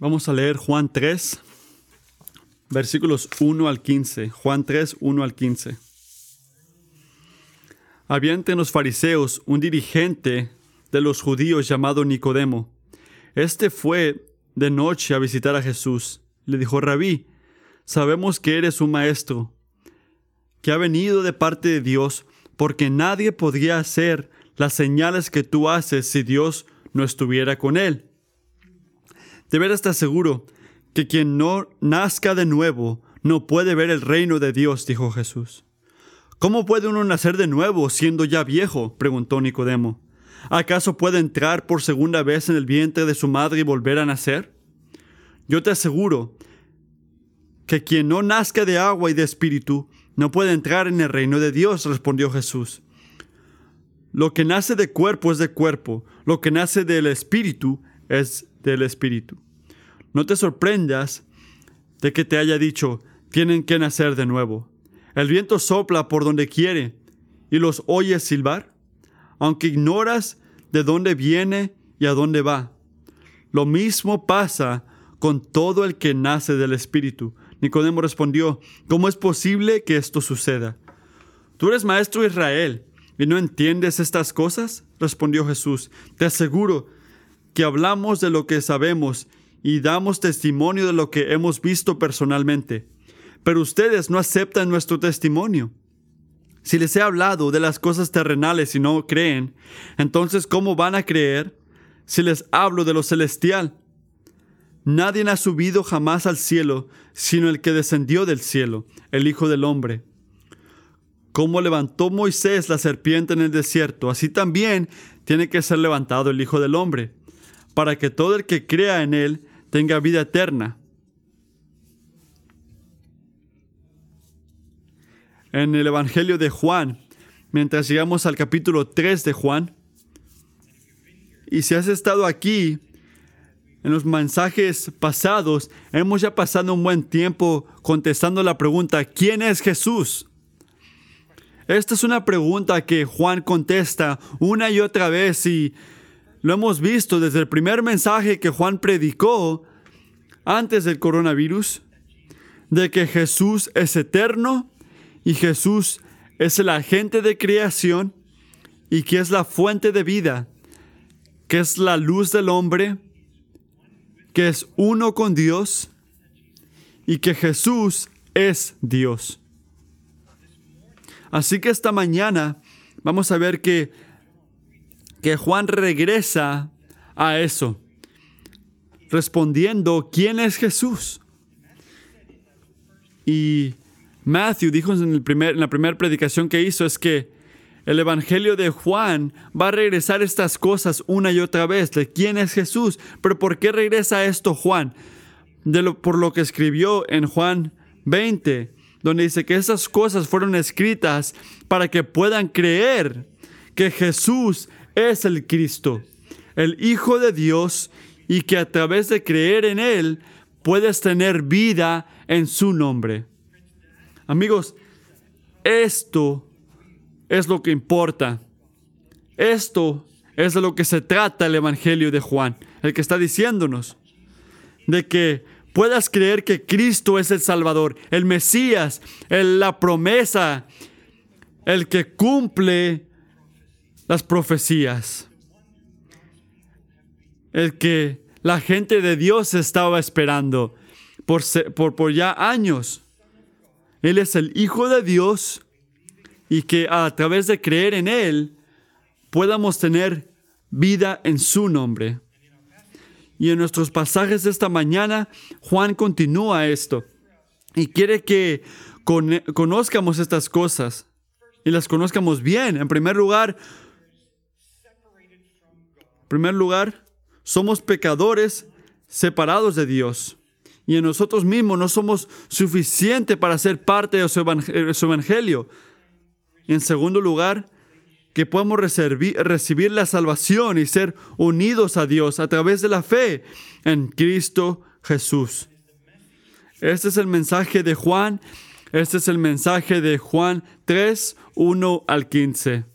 Vamos a leer Juan 3, versículos 1 al 15. Juan 3, 1 al 15. Había entre los fariseos un dirigente de los judíos llamado Nicodemo. Este fue de noche a visitar a Jesús. Le dijo, Rabí, sabemos que eres un maestro, que ha venido de parte de Dios, porque nadie podría hacer las señales que tú haces si Dios no estuviera con él. De veras te aseguro que quien no nazca de nuevo no puede ver el reino de Dios, dijo Jesús. ¿Cómo puede uno nacer de nuevo siendo ya viejo? preguntó Nicodemo. ¿Acaso puede entrar por segunda vez en el vientre de su madre y volver a nacer? Yo te aseguro que quien no nazca de agua y de espíritu no puede entrar en el reino de Dios, respondió Jesús. Lo que nace de cuerpo es de cuerpo, lo que nace del espíritu es del espíritu. No te sorprendas de que te haya dicho, tienen que nacer de nuevo. El viento sopla por donde quiere y los oyes silbar, aunque ignoras de dónde viene y a dónde va. Lo mismo pasa con todo el que nace del Espíritu. Nicodemo respondió, ¿cómo es posible que esto suceda? Tú eres maestro de Israel ¿Y no entiendes estas cosas? Respondió Jesús. Te aseguro que hablamos de lo que sabemos y damos testimonio de lo que hemos visto personalmente. Pero ustedes no aceptan nuestro testimonio. Si les he hablado de las cosas terrenales y no creen, entonces ¿cómo van a creer si les hablo de lo celestial? Nadie ha subido jamás al cielo, sino el que descendió del cielo, el Hijo del Hombre como levantó Moisés la serpiente en el desierto, así también tiene que ser levantado el Hijo del Hombre, para que todo el que crea en él tenga vida eterna. En el Evangelio de Juan, mientras llegamos al capítulo 3 de Juan, y si has estado aquí, en los mensajes pasados, hemos ya pasado un buen tiempo contestando la pregunta, ¿quién es Jesús? Esta es una pregunta que Juan contesta una y otra vez y lo hemos visto desde el primer mensaje que Juan predicó antes del coronavirus, de que Jesús es eterno y Jesús es el agente de creación y que es la fuente de vida, que es la luz del hombre, que es uno con Dios y que Jesús es Dios. Así que esta mañana vamos a ver que, que Juan regresa a eso, respondiendo, ¿quién es Jesús? Y Matthew dijo en, el primer, en la primera predicación que hizo es que el Evangelio de Juan va a regresar estas cosas una y otra vez, de quién es Jesús. Pero ¿por qué regresa esto Juan? De lo, por lo que escribió en Juan 20, donde dice que esas cosas fueron escritas para que puedan creer que Jesús es el Cristo, el Hijo de Dios, y que a través de creer en Él puedes tener vida en su nombre. Amigos, esto es lo que importa. Esto es de lo que se trata el Evangelio de Juan, el que está diciéndonos de que puedas creer que Cristo es el Salvador, el Mesías, la promesa, el que cumple las profecías, el que la gente de Dios estaba esperando por, por, por ya años. Él es el Hijo de Dios y que a través de creer en Él podamos tener vida en su nombre. Y en nuestros pasajes de esta mañana, Juan continúa esto y quiere que conozcamos estas cosas y las conozcamos bien. En primer lugar, en primer lugar, somos pecadores separados de Dios. Y en nosotros mismos no somos suficientes para ser parte de su evangelio. Y en segundo lugar, que podamos recibir, la salvación y ser unidos a Dios a través de la fe en Cristo Jesús. Este es el mensaje de Juan. Este es el mensaje de Juan 3, 1 al 15.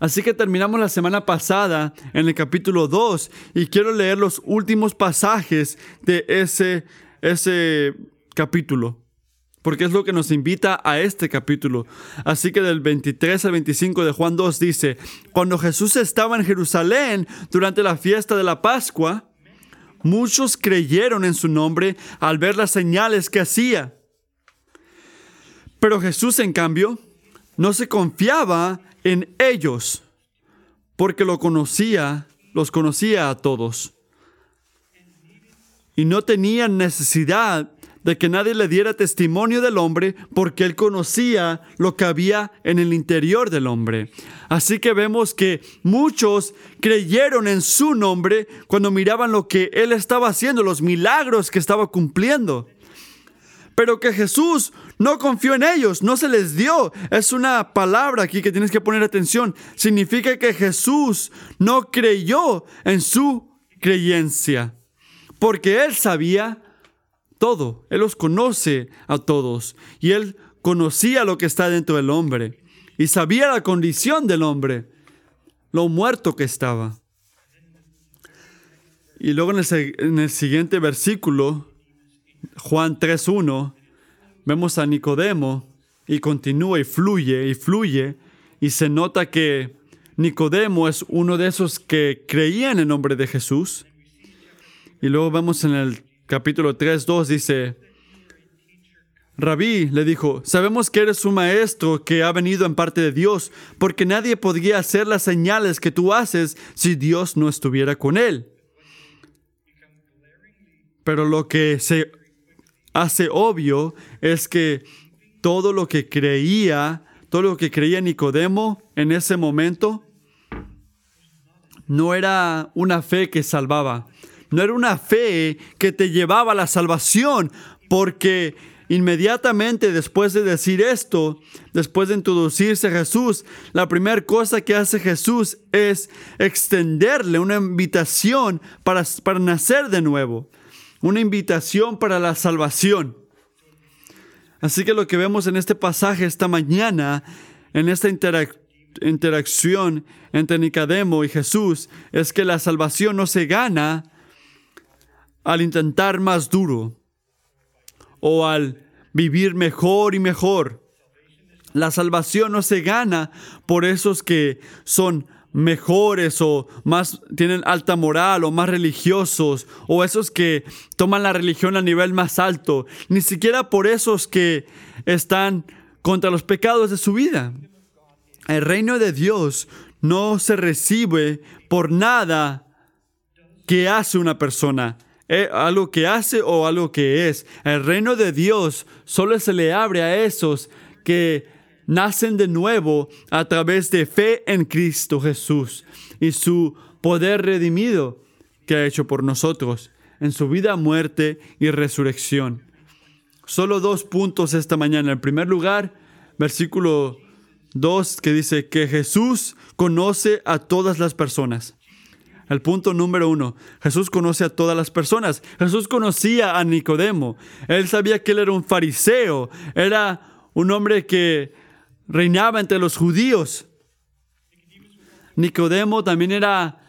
Así que terminamos la semana pasada en el capítulo 2 y quiero leer los últimos pasajes de ese, ese capítulo, porque es lo que nos invita a este capítulo. Así que del 23 al 25 de Juan 2 dice, cuando Jesús estaba en Jerusalén durante la fiesta de la Pascua, muchos creyeron en su nombre al ver las señales que hacía. Pero Jesús, en cambio, no se confiaba en ellos, porque lo conocía, los conocía a todos. Y no tenía necesidad de que nadie le diera testimonio del hombre, porque él conocía lo que había en el interior del hombre. Así que vemos que muchos creyeron en su nombre cuando miraban lo que él estaba haciendo, los milagros que estaba cumpliendo pero que Jesús no confió en ellos, no se les dio. Es una palabra aquí que tienes que poner atención. Significa que Jesús no creyó en su creencia, porque Él sabía todo, Él los conoce a todos y Él conocía lo que está dentro del hombre y sabía la condición del hombre, lo muerto que estaba. Y luego en el, en el siguiente versículo, Juan 3.1, vemos a Nicodemo y continúa y fluye y fluye y se nota que Nicodemo es uno de esos que creía en el nombre de Jesús. Y luego vemos en el capítulo 3.2 dice, Rabí le dijo, sabemos que eres un maestro que ha venido en parte de Dios, porque nadie podría hacer las señales que tú haces si Dios no estuviera con él. Pero lo que se hace obvio es que todo lo que creía, todo lo que creía Nicodemo en ese momento, no era una fe que salvaba, no era una fe que te llevaba a la salvación, porque inmediatamente después de decir esto, después de introducirse Jesús, la primera cosa que hace Jesús es extenderle una invitación para, para nacer de nuevo una invitación para la salvación. Así que lo que vemos en este pasaje esta mañana, en esta interacción entre Nicodemo y Jesús, es que la salvación no se gana al intentar más duro o al vivir mejor y mejor. La salvación no se gana por esos que son mejores o más tienen alta moral o más religiosos o esos que toman la religión a nivel más alto, ni siquiera por esos que están contra los pecados de su vida. El reino de Dios no se recibe por nada que hace una persona, eh, algo que hace o algo que es. El reino de Dios solo se le abre a esos que nacen de nuevo a través de fe en Cristo Jesús y su poder redimido que ha hecho por nosotros en su vida, muerte y resurrección. Solo dos puntos esta mañana. En primer lugar, versículo 2 que dice que Jesús conoce a todas las personas. El punto número uno, Jesús conoce a todas las personas. Jesús conocía a Nicodemo. Él sabía que él era un fariseo, era un hombre que reinaba entre los judíos. Nicodemo también era,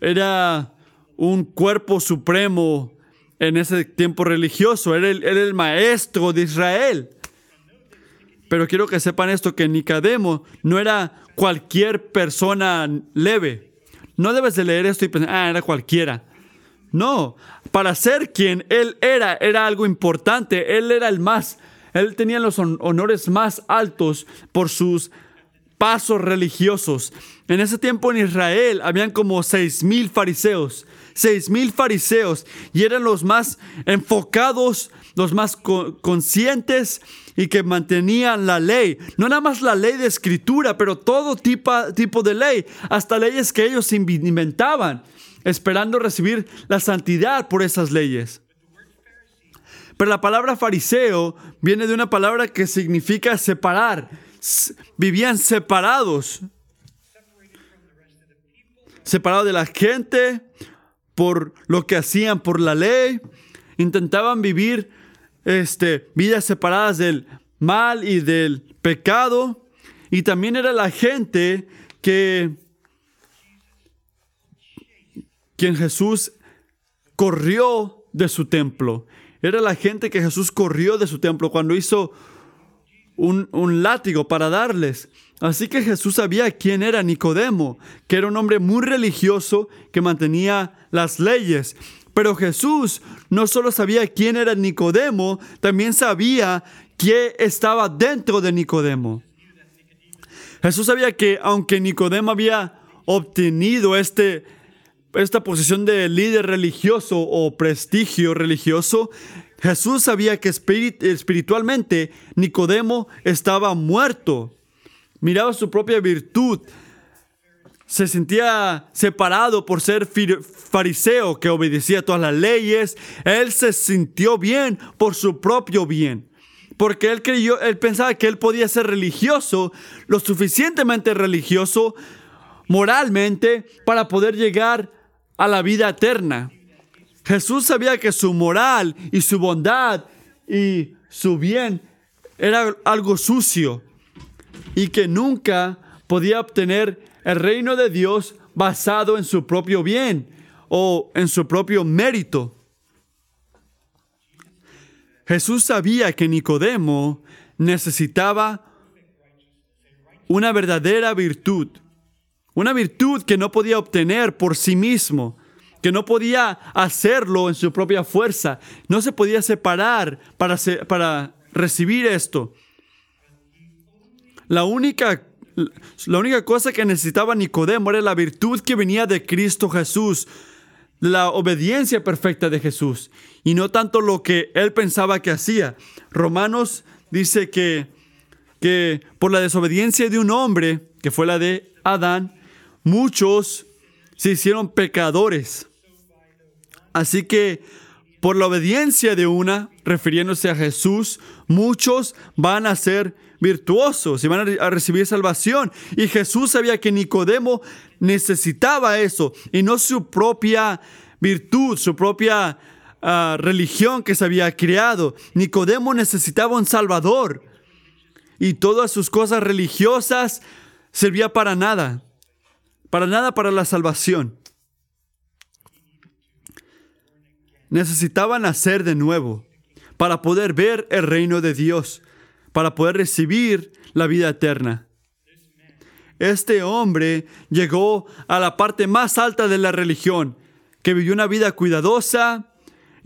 era un cuerpo supremo en ese tiempo religioso, era el, era el maestro de Israel. Pero quiero que sepan esto, que Nicodemo no era cualquier persona leve. No debes de leer esto y pensar, ah, era cualquiera. No, para ser quien él era, era algo importante. Él era el más él tenía los honores más altos por sus pasos religiosos. En ese tiempo en Israel habían como seis mil fariseos, seis mil fariseos, y eran los más enfocados, los más conscientes y que mantenían la ley. No nada más la ley de escritura, pero todo tipo, tipo de ley, hasta leyes que ellos inventaban, esperando recibir la santidad por esas leyes. Pero la palabra fariseo viene de una palabra que significa separar. Vivían separados. Separados de la gente por lo que hacían por la ley. Intentaban vivir este, vidas separadas del mal y del pecado. Y también era la gente que quien Jesús corrió de su templo. Era la gente que Jesús corrió de su templo cuando hizo un, látigo para darles. Así que Jesús sabía quién era Nicodemo, que era un hombre muy religioso que mantenía las leyes. Pero Jesús no solo sabía quién era Nicodemo, también sabía quién estaba dentro de Nicodemo. Jesús sabía que aunque Nicodemo había obtenido este, esta posición de líder religioso o prestigio religioso, Jesús sabía que espiritualmente Nicodemo estaba muerto. Miraba su propia virtud. Se sentía separado por ser fariseo que obedecía todas las leyes. Él se sintió bien por su propio bien. Porque él creyó, él pensaba que él podía ser religioso, lo suficientemente religioso moralmente para poder llegar a la vida eterna. Jesús sabía que su moral y su bondad y su bien era algo sucio y que nunca podía obtener el reino de Dios basado en su propio bien o en su propio mérito. Jesús sabía que Nicodemo necesitaba una verdadera virtud, una virtud que no podía obtener por sí mismo, que no podía hacerlo en su propia fuerza, no se podía separar para, para recibir esto. La única, la única cosa que necesitaba Nicodemo era la virtud que venía de Cristo Jesús, la obediencia perfecta de Jesús, y no tanto lo que él pensaba que hacía. Romanos dice que, que por la desobediencia de un hombre, que fue la de Adán, muchos se hicieron pecadores. Así que por la obediencia de una, refiriéndose a Jesús, muchos van a ser virtuosos y van a recibir salvación. Y Jesús sabía que Nicodemo necesitaba eso y no su propia virtud, su propia uh, religión que se había creado. Nicodemo necesitaba un Salvador y todas sus cosas religiosas servía para nada, para nada para la salvación. Necesitaban nacer de nuevo para poder ver el reino de Dios, para poder recibir la vida eterna. Este hombre llegó a la parte más alta de la religión, que vivió una vida cuidadosa,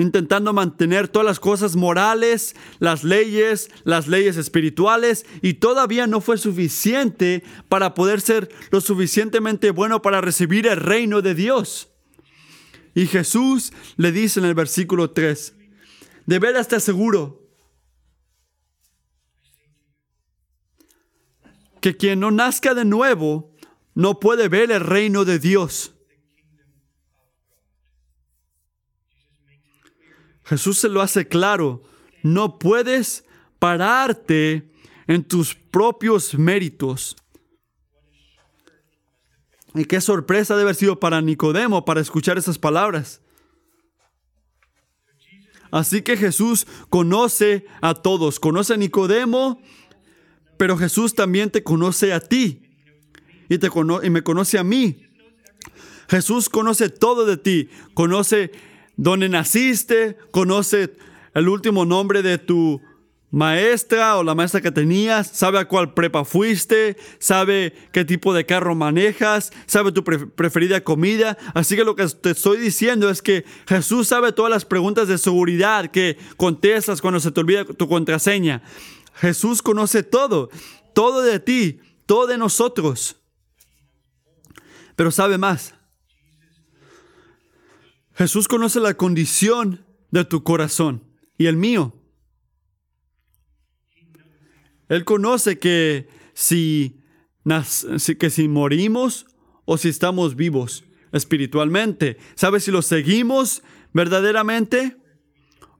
intentando mantener todas las cosas morales, las leyes, las leyes espirituales, y todavía no fue suficiente para poder ser lo suficientemente bueno para recibir el reino de Dios. Y Jesús le dice en el versículo 3, de veras te aseguro que quien no nazca de nuevo no puede ver el reino de Dios. Jesús se lo hace claro, no puedes pararte en tus propios méritos. Y qué sorpresa debe haber sido para Nicodemo para escuchar esas palabras. Así que Jesús conoce a todos, conoce a Nicodemo, pero Jesús también te conoce a ti y, te y me conoce a mí. Jesús conoce todo de ti, conoce dónde naciste, conoce el último nombre de tu maestra o la maestra que tenías, sabe a cuál prepa fuiste, sabe qué tipo de carro manejas, sabe tu preferida comida. Así que lo que te estoy diciendo es que Jesús sabe todas las preguntas de seguridad que contestas cuando se te olvida tu contraseña. Jesús conoce todo, todo de ti, todo de nosotros. Pero sabe más. Jesús conoce la condición de tu corazón y el mío. Él conoce que si, que si morimos o si estamos vivos espiritualmente. ¿Sabe si lo seguimos verdaderamente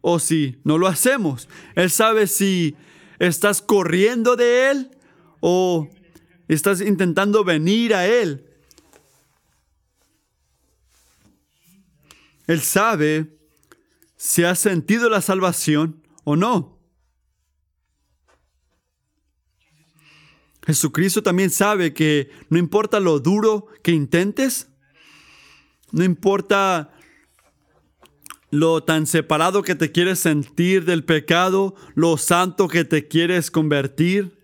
o si no lo hacemos? Él sabe si estás corriendo de Él o estás intentando venir a Él. Él sabe si has sentido la salvación o no. Jesucristo también sabe que no importa lo duro que intentes, no importa lo tan separado que te quieres sentir del pecado, lo santo que te quieres convertir.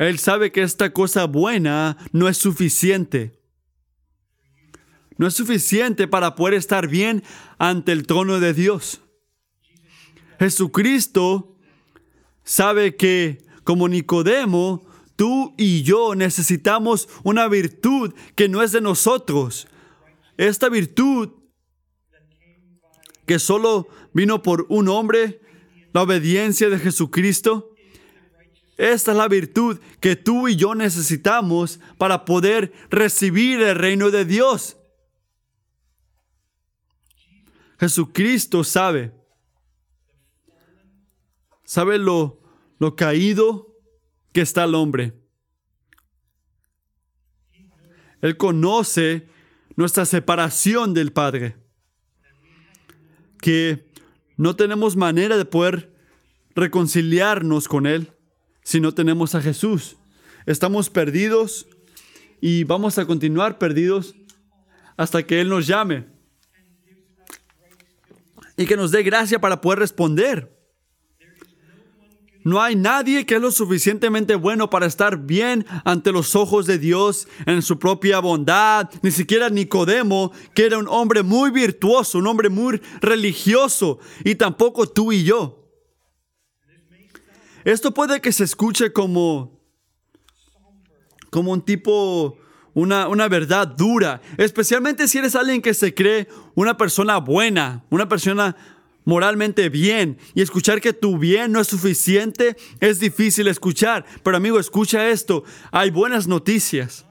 Él sabe que esta cosa buena no es suficiente. No es suficiente para poder estar bien ante el trono de Dios. Jesucristo sabe que, como Nicodemo, tú y yo necesitamos una virtud que no es de nosotros. Esta virtud que solo vino por un hombre, la obediencia de Jesucristo. Esta es la virtud que tú y yo necesitamos para poder recibir el reino de Dios. Jesucristo sabe, sabe lo, lo caído que está el hombre. Él conoce nuestra separación del Padre que no tenemos manera de poder reconciliarnos con Él si no tenemos a Jesús. Estamos perdidos y vamos a continuar perdidos hasta que Él nos llame y que nos dé gracia para poder responder. No hay nadie que es lo suficientemente bueno para estar bien ante los ojos de Dios en su propia bondad, ni siquiera Nicodemo, que era un hombre muy virtuoso, un hombre muy religioso, y tampoco tú y yo. Esto puede que se escuche como, como un tipo, una, una verdad dura, especialmente si eres alguien que se cree una persona buena, una persona moralmente bien y escuchar que tu bien no es suficiente es difícil escuchar. Pero amigo, escucha esto. Hay buenas noticias.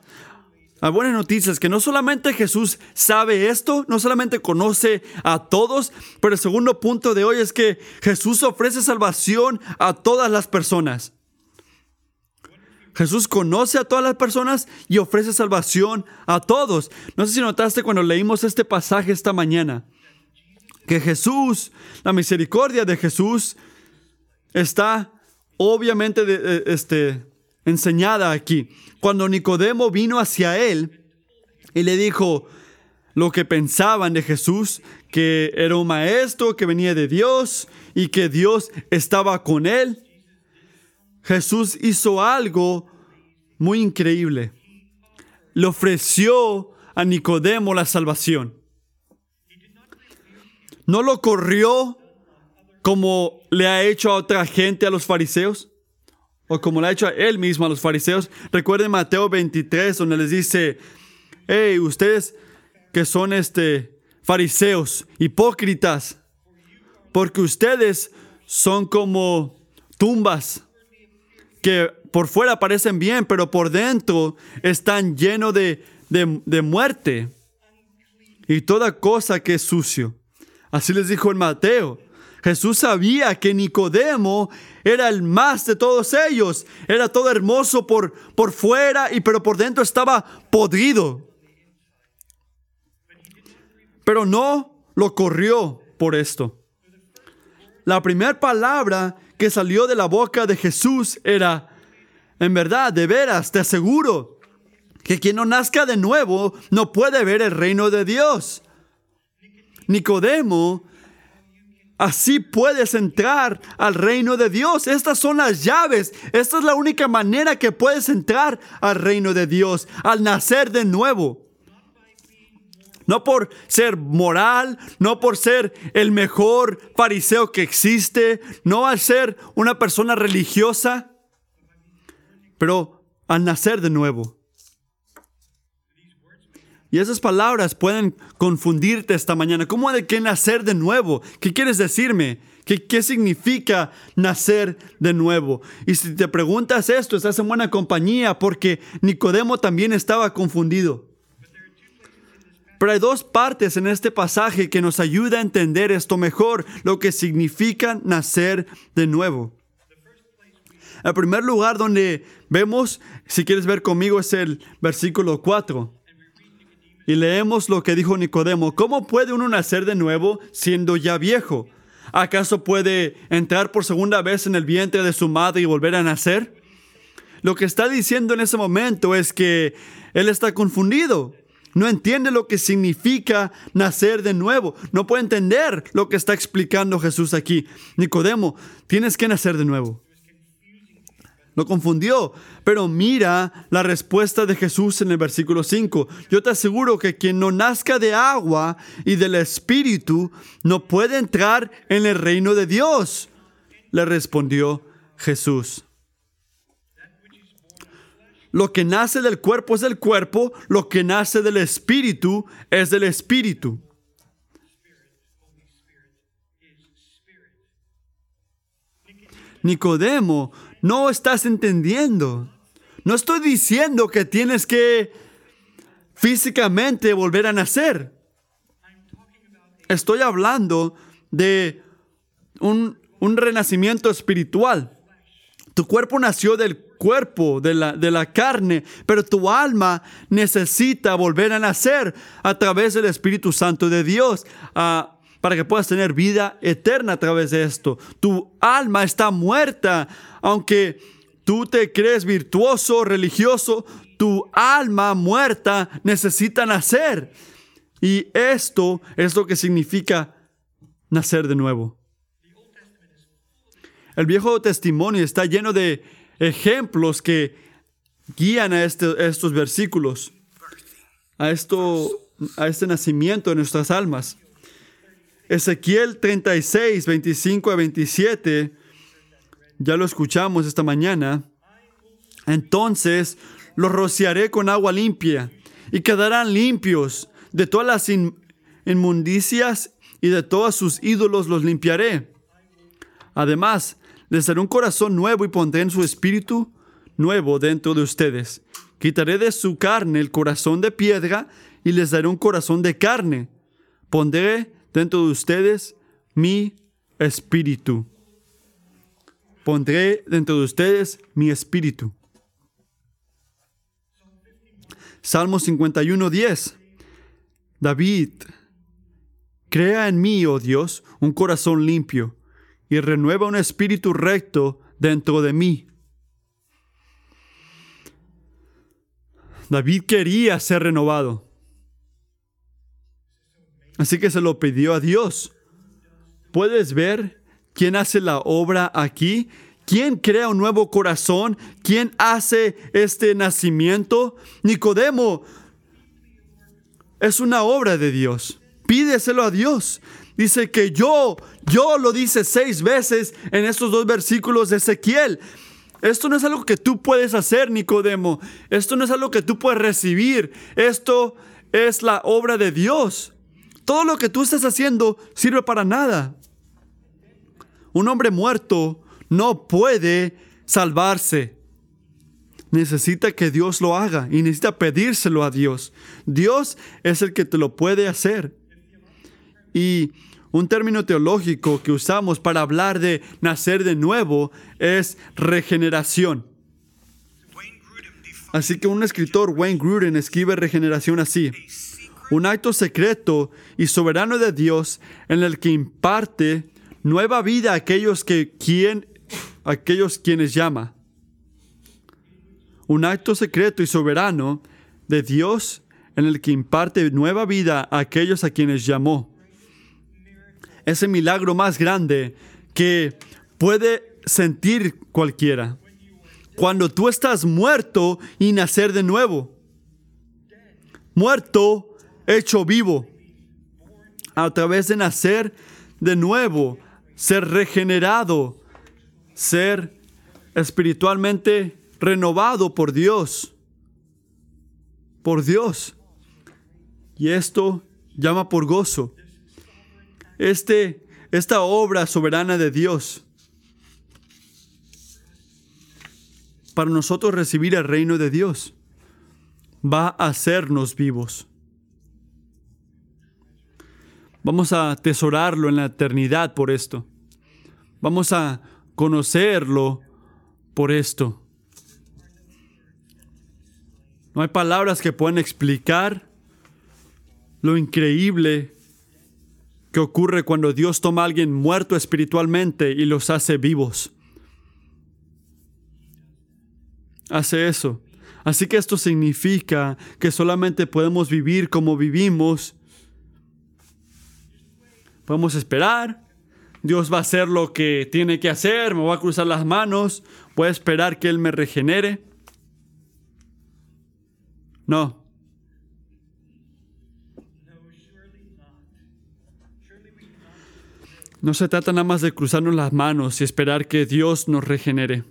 Hay buenas noticias que no solamente Jesús sabe esto, no solamente conoce a todos, pero el segundo punto de hoy es que Jesús ofrece salvación a todas las personas. Jesús conoce a todas las personas y ofrece salvación a todos. No sé si notaste cuando leímos este pasaje esta mañana que Jesús, la misericordia de Jesús, está obviamente este, enseñada aquí. Cuando Nicodemo vino hacia él y le dijo lo que pensaban de Jesús, que era un maestro que venía de Dios y que Dios estaba con él, Jesús hizo algo muy increíble. Le ofreció a Nicodemo la salvación no lo corrió como le ha hecho a otra gente, a los fariseos, o como le ha hecho a él mismo a los fariseos. Recuerden Mateo 23, donde les dice, hey, ustedes que son este, fariseos, hipócritas, porque ustedes son como tumbas que por fuera parecen bien, pero por dentro están llenos de, de muerte y toda cosa que es sucio. Así les dijo en Mateo. Jesús sabía que Nicodemo era el más de todos ellos. Era todo hermoso por, por fuera, y, pero por dentro estaba podrido. Pero no lo corrió por esto. La primera palabra que salió de la boca de Jesús era, en verdad, de veras, te aseguro, que quien no nazca de nuevo no puede ver el reino de Dios. Nicodemo, así puedes entrar al reino de Dios. Estas son las llaves. Esta es la única manera que puedes entrar al reino de Dios, al nacer de nuevo. No por ser moral, no por ser el mejor fariseo que existe, no al ser una persona religiosa, pero al nacer de nuevo. Y esas palabras pueden confundirte esta mañana. ¿Cómo de qué nacer de nuevo? ¿Qué quieres decirme? ¿Qué, ¿Qué significa nacer de nuevo? Y si te preguntas esto, estás en buena compañía porque Nicodemo también estaba confundido. Pero hay dos partes en este pasaje que nos ayuda a entender esto mejor, lo que significa nacer de nuevo. El primer lugar donde vemos, si quieres ver conmigo, es el versículo 4. Y leemos lo que dijo Nicodemo. ¿Cómo puede uno nacer de nuevo siendo ya viejo? ¿Acaso puede entrar por segunda vez en el vientre de su madre y volver a nacer? lo que está diciendo en ese momento es que él está confundido. No entiende lo que significa nacer de nuevo. No puede entender lo que está explicando Jesús aquí. Nicodemo, tienes que nacer de nuevo. Lo confundió, pero mira la respuesta de Jesús en el versículo 5. Yo te aseguro que quien no nazca de agua y del Espíritu no puede entrar en el reino de Dios. Le respondió Jesús. Lo que nace del cuerpo es del cuerpo, lo que nace del espíritu es del espíritu. Nicodemo, no estás entendiendo. No estoy diciendo que tienes que físicamente volver a nacer. Estoy hablando de un, un renacimiento espiritual. Tu cuerpo nació del cuerpo, de la, de la carne, pero tu alma necesita volver a nacer a través del Espíritu Santo de Dios. Ah, para que puedas tener vida eterna a través de esto. Tu alma está muerta, aunque tú te crees virtuoso, religioso, tu alma muerta necesita nacer. Y esto es lo que significa nacer de nuevo. El Viejo Testimonio está lleno de ejemplos que guían a, este, estos versículos, a, esto, a este nacimiento de nuestras almas. Ezequiel 36, 25 a 27, ya lo escuchamos esta mañana. Entonces los rociaré con agua limpia y quedarán limpios de todas las inmundicias y de todos sus ídolos los limpiaré. Además, les daré un corazón nuevo y pondré en su espíritu nuevo dentro de ustedes. Quitaré de su carne el corazón de piedra y les daré un corazón de carne. Pondré dentro de ustedes mi espíritu. Pondré dentro de ustedes mi espíritu. Salmo 51, 10. David, crea en mí, oh Dios, un corazón limpio y renueva un espíritu recto dentro de mí. David quería ser renovado. Así que se lo pidió a Dios. ¿Puedes ver quién hace la obra aquí? ¿Quién crea un nuevo corazón? ¿Quién hace este nacimiento? Nicodemo es una obra de Dios. Pídeselo a Dios. Dice que yo, yo lo dice seis veces en estos dos versículos de Ezequiel. Esto no es algo que tú puedes hacer, Nicodemo. Esto no es algo que tú puedes recibir. Esto es la obra de Dios. Todo lo que tú estás haciendo sirve para nada. Un hombre muerto no puede salvarse. Necesita que Dios lo haga y necesita pedírselo a Dios. Dios es el que te lo puede hacer. Y un término teológico que usamos para hablar de nacer de nuevo es regeneración. Así que un escritor, Wayne Gruden, escribe regeneración así. Un acto secreto y soberano de Dios en el que imparte nueva vida a aquellos, que, quien, aquellos quienes llama. Un acto secreto y soberano de Dios en el que imparte nueva vida a aquellos a quienes llamó ese milagro más grande que puede sentir cualquiera. Cuando tú estás muerto y nacer de nuevo. Muerto, hecho vivo. A través de nacer de nuevo, ser regenerado, ser espiritualmente renovado por Dios. Por Dios. Y esto llama por gozo este, esta obra soberana de Dios para nosotros recibir el reino de Dios va a hacernos vivos. Vamos a atesorarlo en la eternidad por esto. Vamos a conocerlo por esto. No hay palabras que puedan explicar lo increíble ¿Qué ocurre cuando Dios toma a alguien muerto espiritualmente y los hace vivos. hace eso. Así que esto significa que solamente podemos vivir como vivimos. Podemos esperar. Dios va a hacer lo que tiene que hacer. Me voy a cruzar las manos. Voy a esperar que Él me regenere. No. No se trata nada más de cruzarnos las manos y esperar que Dios nos regenere.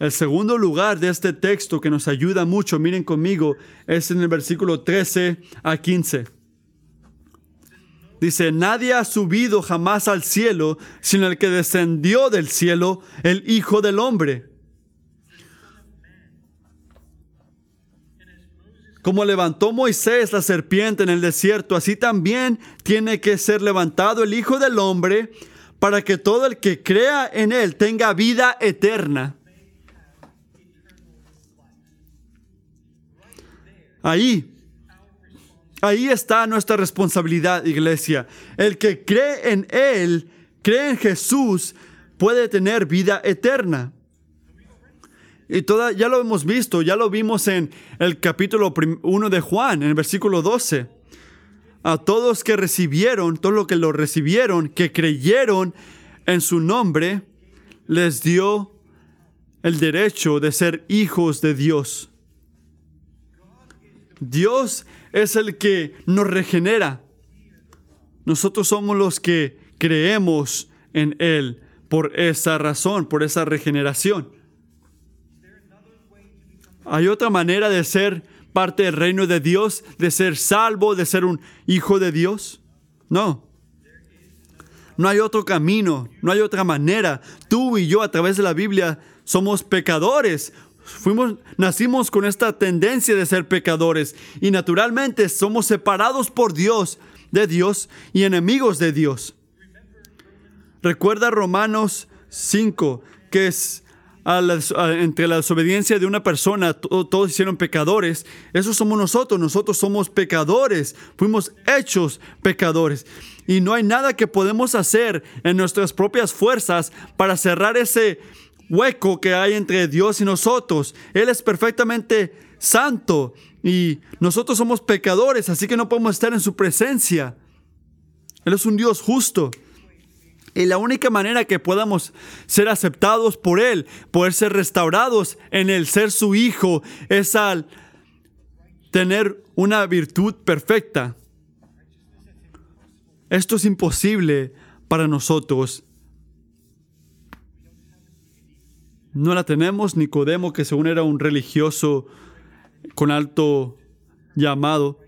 El segundo lugar de este texto que nos ayuda mucho, miren conmigo, es en el versículo 13 a 15. Dice, nadie ha subido jamás al cielo, sino el que descendió del cielo, el Hijo del Hombre. Como levantó Moisés la serpiente en el desierto, así también tiene que ser levantado el Hijo del Hombre para que todo el que crea en él tenga vida eterna. Ahí, ahí está nuestra responsabilidad, iglesia. El que cree en Él, cree en Jesús, puede tener vida eterna. Y toda, ya lo hemos visto, ya lo vimos en el capítulo 1 de Juan, en el versículo 12. A todos que recibieron, todos los que lo recibieron, que creyeron en su nombre, les dio el derecho de ser hijos de Dios. Dios es el que nos regenera. Nosotros somos los que creemos en Él por esa razón, por esa regeneración. ¿Hay otra manera de ser parte del reino de Dios, de ser salvo, de ser un hijo de Dios? No. No hay otro camino, no hay otra manera. Tú y yo a través de la Biblia somos pecadores. Fuimos, nacimos con esta tendencia de ser pecadores y naturalmente somos separados por Dios, de Dios y enemigos de Dios. Recuerda Romanos 5, que es entre la desobediencia de una persona, todos hicieron pecadores. Eso somos nosotros, nosotros somos pecadores, fuimos hechos pecadores. Y no hay nada que podemos hacer en nuestras propias fuerzas para cerrar ese hueco que hay entre Dios y nosotros. Él es perfectamente santo y nosotros somos pecadores, así que no podemos estar en su presencia. Él es un Dios justo. Y la única manera que podamos ser aceptados por Él, poder ser restaurados en el ser su Hijo, es al tener una virtud perfecta. Esto es imposible para nosotros. No la tenemos. Nicodemo, que según era un religioso con alto llamado,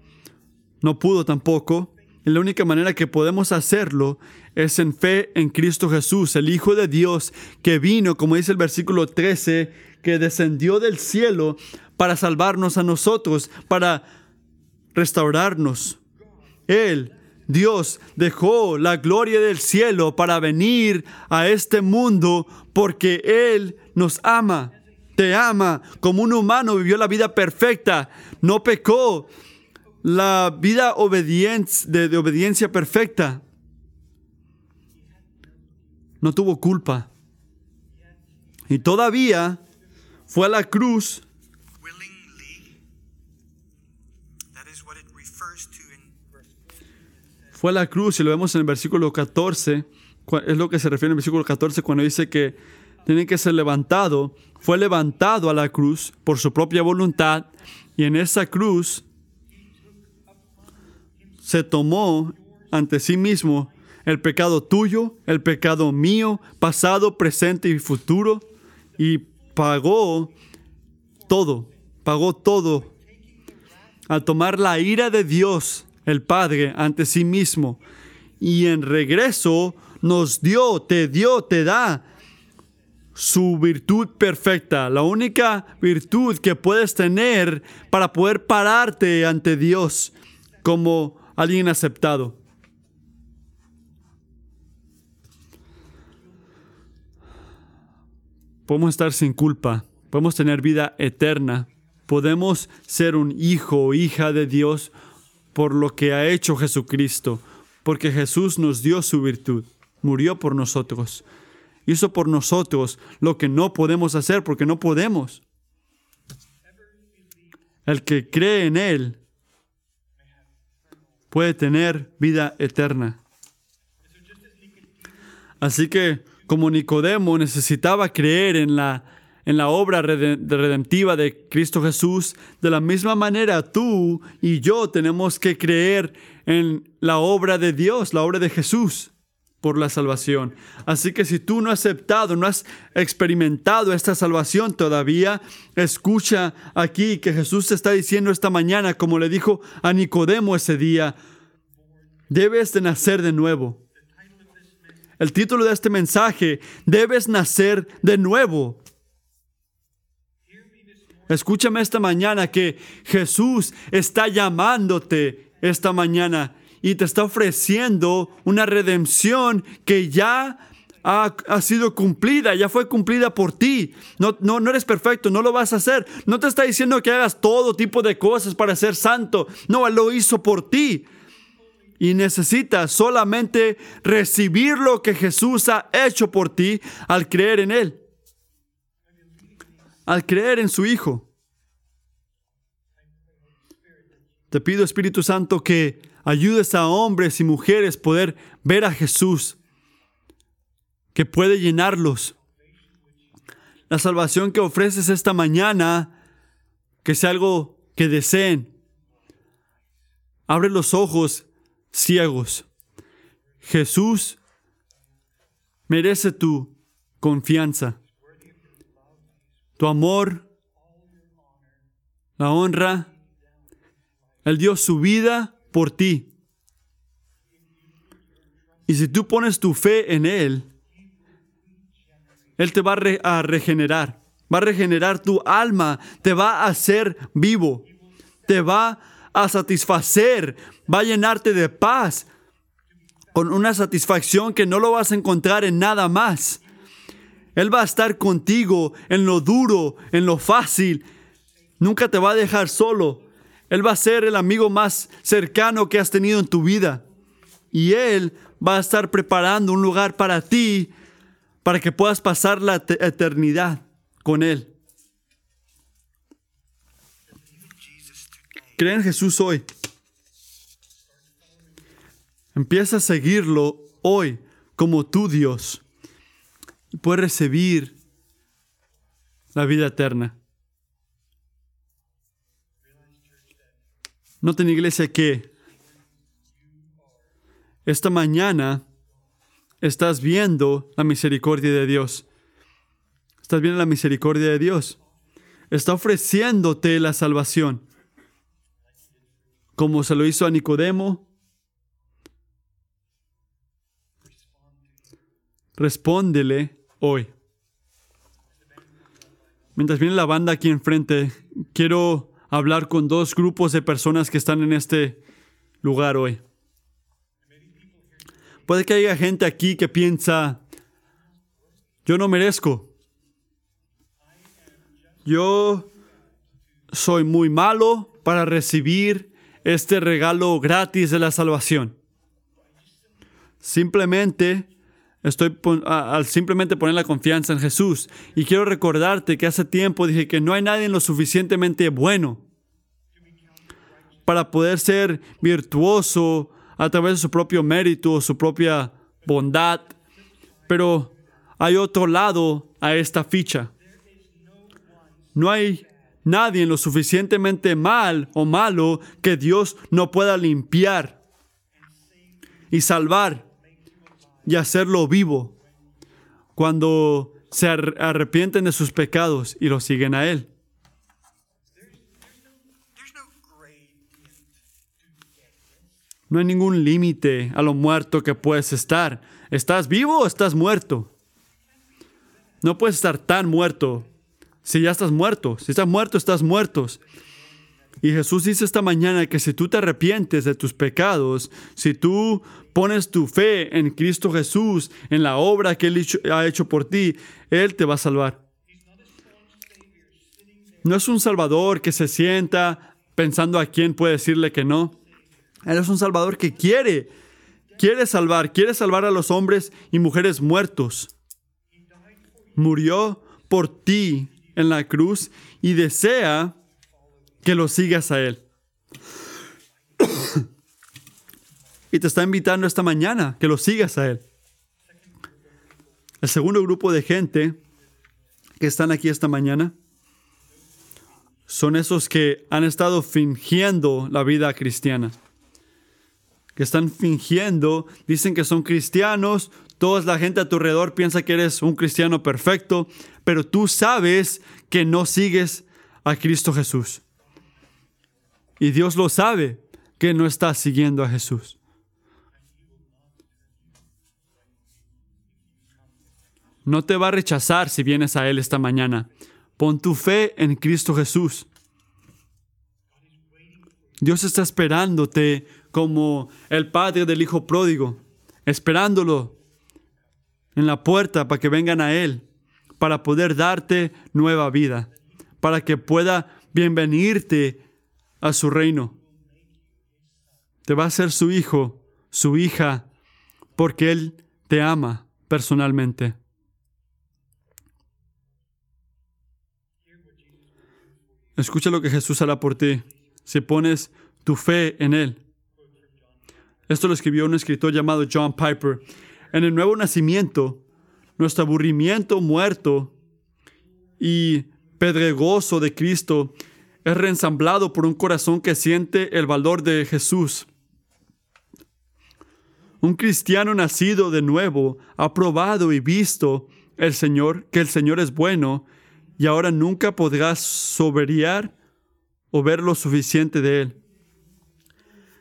no pudo tampoco. La única manera que podemos hacerlo es en fe en Cristo Jesús, el Hijo de Dios, que vino, como dice el versículo 13, que descendió del cielo para salvarnos a nosotros, para restaurarnos. Él, Dios, dejó la gloria del cielo para venir a este mundo porque Él nos ama. Te ama como un humano, vivió la vida perfecta, no pecó, la vida de, de obediencia perfecta no tuvo culpa. Y todavía fue a la cruz. Fue a la cruz y lo vemos en el versículo 14. Es lo que se refiere en el versículo 14 cuando dice que tiene que ser levantado. Fue levantado a la cruz por su propia voluntad y en esa cruz se tomó ante sí mismo el pecado tuyo, el pecado mío, pasado, presente y futuro, y pagó todo, pagó todo. Al tomar la ira de Dios, el Padre, ante sí mismo, y en regreso nos dio, te dio, te da su virtud perfecta, la única virtud que puedes tener para poder pararte ante Dios como alguien aceptado. podemos estar sin culpa, podemos tener vida eterna, podemos ser un hijo o hija de Dios por lo que ha hecho Jesucristo, porque Jesús nos dio su virtud, murió por nosotros, hizo por nosotros lo que no podemos hacer porque no podemos. el que cree en Él puede tener vida eterna. Así que como Nicodemo necesitaba creer en la, en la obra redentiva de Cristo Jesús, de la misma manera tú y yo tenemos que creer en la obra de Dios, la obra de Jesús por la salvación. Así que si tú no has aceptado, no has experimentado esta salvación todavía, escucha aquí que Jesús te está diciendo esta mañana, como le dijo a Nicodemo ese día, debes de nacer de nuevo. El título de este mensaje, debes nacer de nuevo. Escúchame esta mañana que Jesús está llamándote esta mañana y te está ofreciendo una redención que ya ha, sido cumplida, ya fue cumplida por ti. No, no, no eres perfecto, no lo vas a hacer. No te está diciendo que hagas todo tipo de cosas para ser santo. No, Él lo hizo por ti y necesitas solamente recibir lo que Jesús ha hecho por ti al creer en Él, al creer en su Hijo. Te pido, Espíritu Santo, que ayudes a hombres y mujeres poder ver a Jesús, que puede llenarlos. La salvación que ofreces esta mañana, que sea algo que deseen. Abre los ojos ciegos. Jesús merece tu confianza, tu amor, la honra. Él dio su vida por ti. Y si tú pones tu fe en Él, Él te va a, regenerar, va a regenerar tu alma, te va a hacer vivo, te va a satisfacer va a llenarte de paz, con una satisfacción que no lo vas a encontrar en nada más. Él va a estar contigo en lo duro, en lo fácil. Nunca te va a dejar solo. Él va a ser el amigo más cercano que has tenido en tu vida. Y Él va a estar preparando un lugar para ti, para que puedas pasar la eternidad con Él. Cree en Jesús hoy. Empieza a seguirlo hoy como tu Dios y puedes recibir la vida eterna. Noten iglesia que esta mañana estás viendo la misericordia de Dios. Estás viendo la misericordia de Dios. Está ofreciéndote la salvación. Como se lo hizo a Nicodemo, Respóndele hoy. Mientras viene la banda aquí enfrente, quiero hablar con dos grupos de personas que están en este lugar hoy. Puede que haya gente aquí que piensa, yo no merezco. Yo soy muy malo para recibir este regalo gratis de la salvación. Simplemente Estoy al simplemente poner la confianza en Jesús. Y quiero recordarte que hace tiempo dije que no hay nadie lo suficientemente bueno para poder ser virtuoso a través de su propio mérito, su propia bondad. Pero hay otro lado a esta ficha. No hay nadie lo suficientemente mal o malo que Dios no pueda limpiar y salvar y hacerlo vivo cuando se arrepienten de sus pecados y lo siguen a Él. No hay ningún límite a lo muerto que puedes estar. ¿Estás vivo o estás muerto? No puedes estar tan muerto si ya estás muerto. Si estás muerto, estás muerto. Y Jesús dice esta mañana que si tú te arrepientes de tus pecados, si tú pones tu fe en Cristo Jesús, en la obra que Él ha hecho por ti, Él te va a salvar. No es un Salvador que se sienta pensando a quién puede decirle que no. Él es un Salvador que quiere, quiere salvar, quiere salvar a los hombres y mujeres muertos. Murió por ti en la cruz y desea que lo sigas a Él. Y te está invitando esta mañana que lo sigas a Él. El segundo grupo de gente que están aquí esta mañana son esos que han estado fingiendo la vida cristiana. Que están fingiendo, dicen que son cristianos, toda la gente a tu alrededor piensa que eres un cristiano perfecto, pero tú sabes que no sigues a Cristo Jesús. Y Dios lo sabe que no estás siguiendo a Jesús. No te va a rechazar si vienes a Él esta mañana. Pon tu fe en Cristo Jesús. Dios está esperándote como el padre del hijo pródigo, esperándolo en la puerta para que vengan a Él, para poder darte nueva vida, para que pueda bienvenirte a su reino. Te va a ser su hijo, su hija, porque Él te ama personalmente. Escucha lo que Jesús hará por ti si pones tu fe en Él. Esto lo escribió un escritor llamado John Piper. En el nuevo nacimiento, nuestro aburrimiento muerto y pedregoso de Cristo es reensamblado por un corazón que siente el valor de Jesús. Un cristiano nacido de nuevo ha probado y visto el Señor, que el Señor es bueno y ahora nunca podrás sobriar o ver lo suficiente de Él.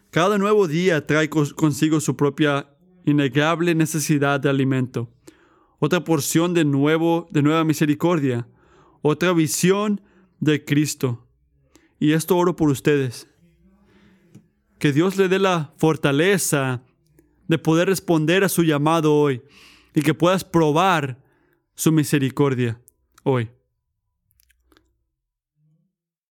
Cada nuevo día trae consigo su propia innegable necesidad de alimento, otra porción de, nuevo, de nueva misericordia, otra visión de Cristo. Y esto oro por ustedes. Que Dios le dé la fortaleza de poder responder a su llamado hoy y que puedas probar su misericordia hoy.